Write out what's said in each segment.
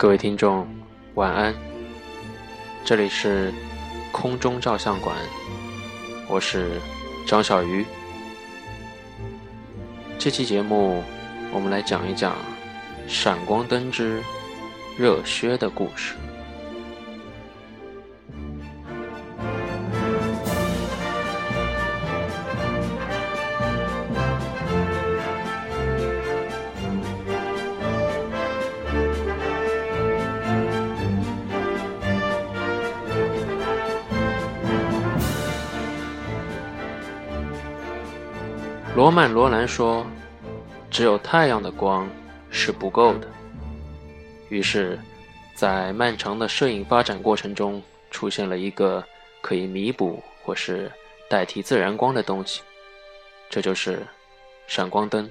各位听众，晚安。这里是空中照相馆，我是张小鱼。这期节目，我们来讲一讲闪光灯之热靴的故事。罗曼·罗兰说：“只有太阳的光是不够的。”于是，在漫长的摄影发展过程中，出现了一个可以弥补或是代替自然光的东西，这就是闪光灯。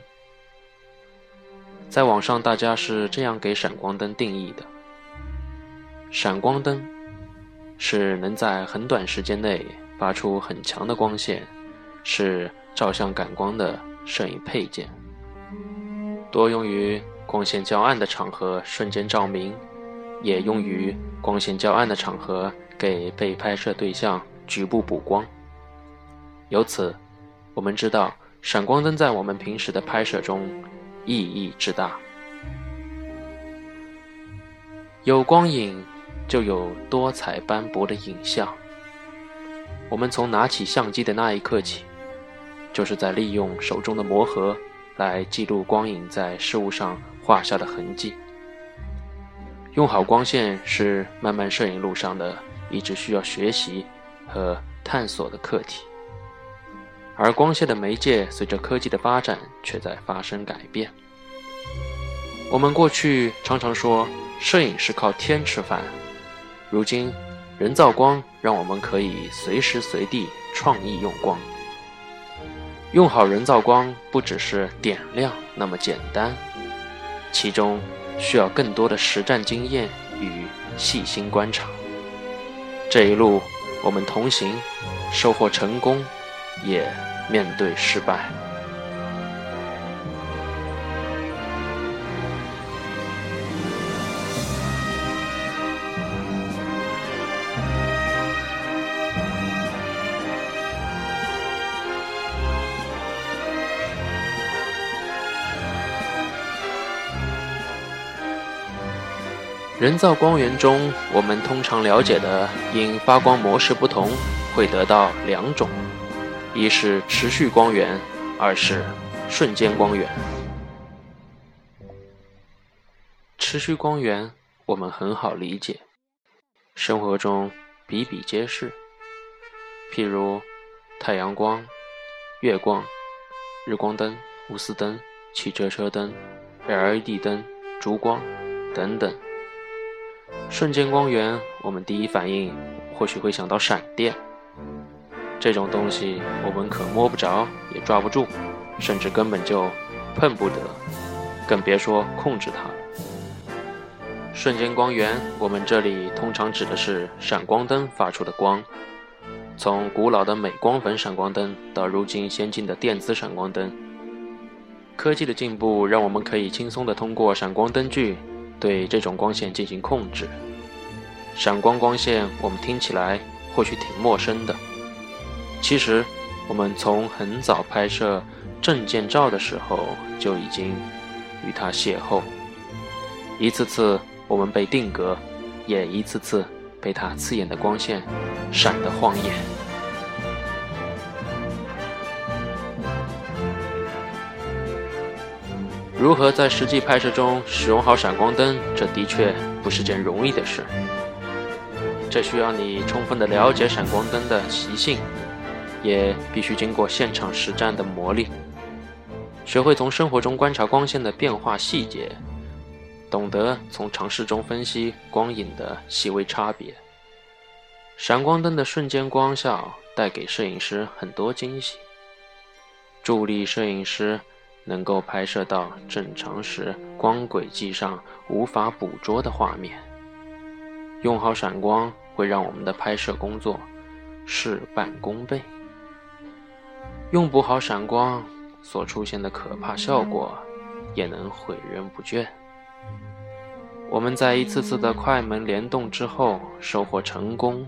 在网上，大家是这样给闪光灯定义的：闪光灯是能在很短时间内发出很强的光线，是。照相感光的摄影配件，多用于光线较暗的场合瞬间照明，也用于光线较暗的场合给被拍摄对象局部补光。由此，我们知道闪光灯在我们平时的拍摄中意义之大。有光影，就有多彩斑驳的影像。我们从拿起相机的那一刻起。就是在利用手中的魔盒来记录光影在事物上画下的痕迹。用好光线是漫漫摄影路上的一直需要学习和探索的课题，而光线的媒介随着科技的发展却在发生改变。我们过去常常说摄影是靠天吃饭，如今人造光让我们可以随时随地创意用光。用好人造光不只是点亮那么简单，其中需要更多的实战经验与细心观察。这一路我们同行，收获成功，也面对失败。人造光源中，我们通常了解的因发光模式不同，会得到两种：一是持续光源，二是瞬间光源。持续光源我们很好理解，生活中比比皆是，譬如太阳光、月光、日光灯、钨丝灯、汽车车灯、LED 灯、烛光等等。瞬间光源，我们第一反应或许会想到闪电。这种东西我们可摸不着，也抓不住，甚至根本就碰不得，更别说控制它了。瞬间光源，我们这里通常指的是闪光灯发出的光。从古老的镁光粉闪光灯到如今先进的电子闪光灯，科技的进步让我们可以轻松地通过闪光灯具。对这种光线进行控制，闪光光线我们听起来或许挺陌生的，其实我们从很早拍摄证件照的时候就已经与它邂逅，一次次我们被定格，也一次次被它刺眼的光线闪得晃眼。如何在实际拍摄中使用好闪光灯？这的确不是件容易的事。这需要你充分的了解闪光灯的习性，也必须经过现场实战的磨砺，学会从生活中观察光线的变化细节，懂得从尝试中分析光影的细微差别。闪光灯的瞬间光效带给摄影师很多惊喜，助力摄影师。能够拍摄到正常时光轨迹上无法捕捉的画面。用好闪光会让我们的拍摄工作事半功倍。用不好闪光所出现的可怕效果也能毁人不倦。我们在一次次的快门联动之后，收获成功，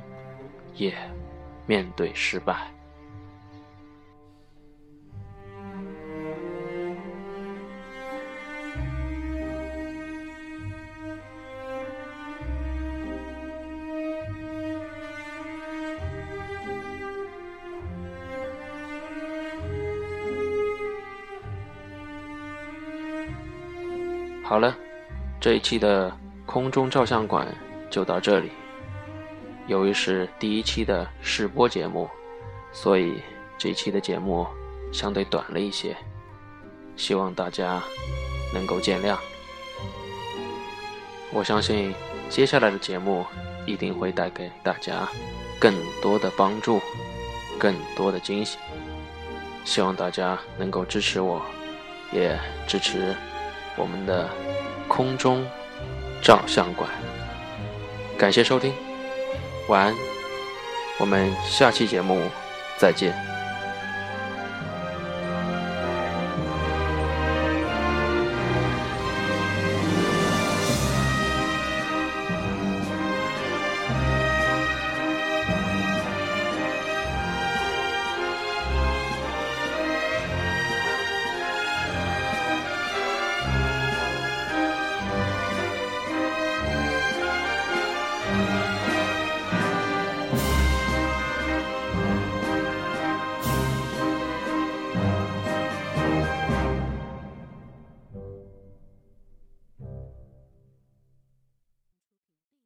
也面对失败。好了，这一期的空中照相馆就到这里。由于是第一期的试播节目，所以这一期的节目相对短了一些，希望大家能够见谅。我相信接下来的节目一定会带给大家更多的帮助，更多的惊喜。希望大家能够支持我，也支持。我们的空中照相馆，感谢收听，晚安，我们下期节目再见。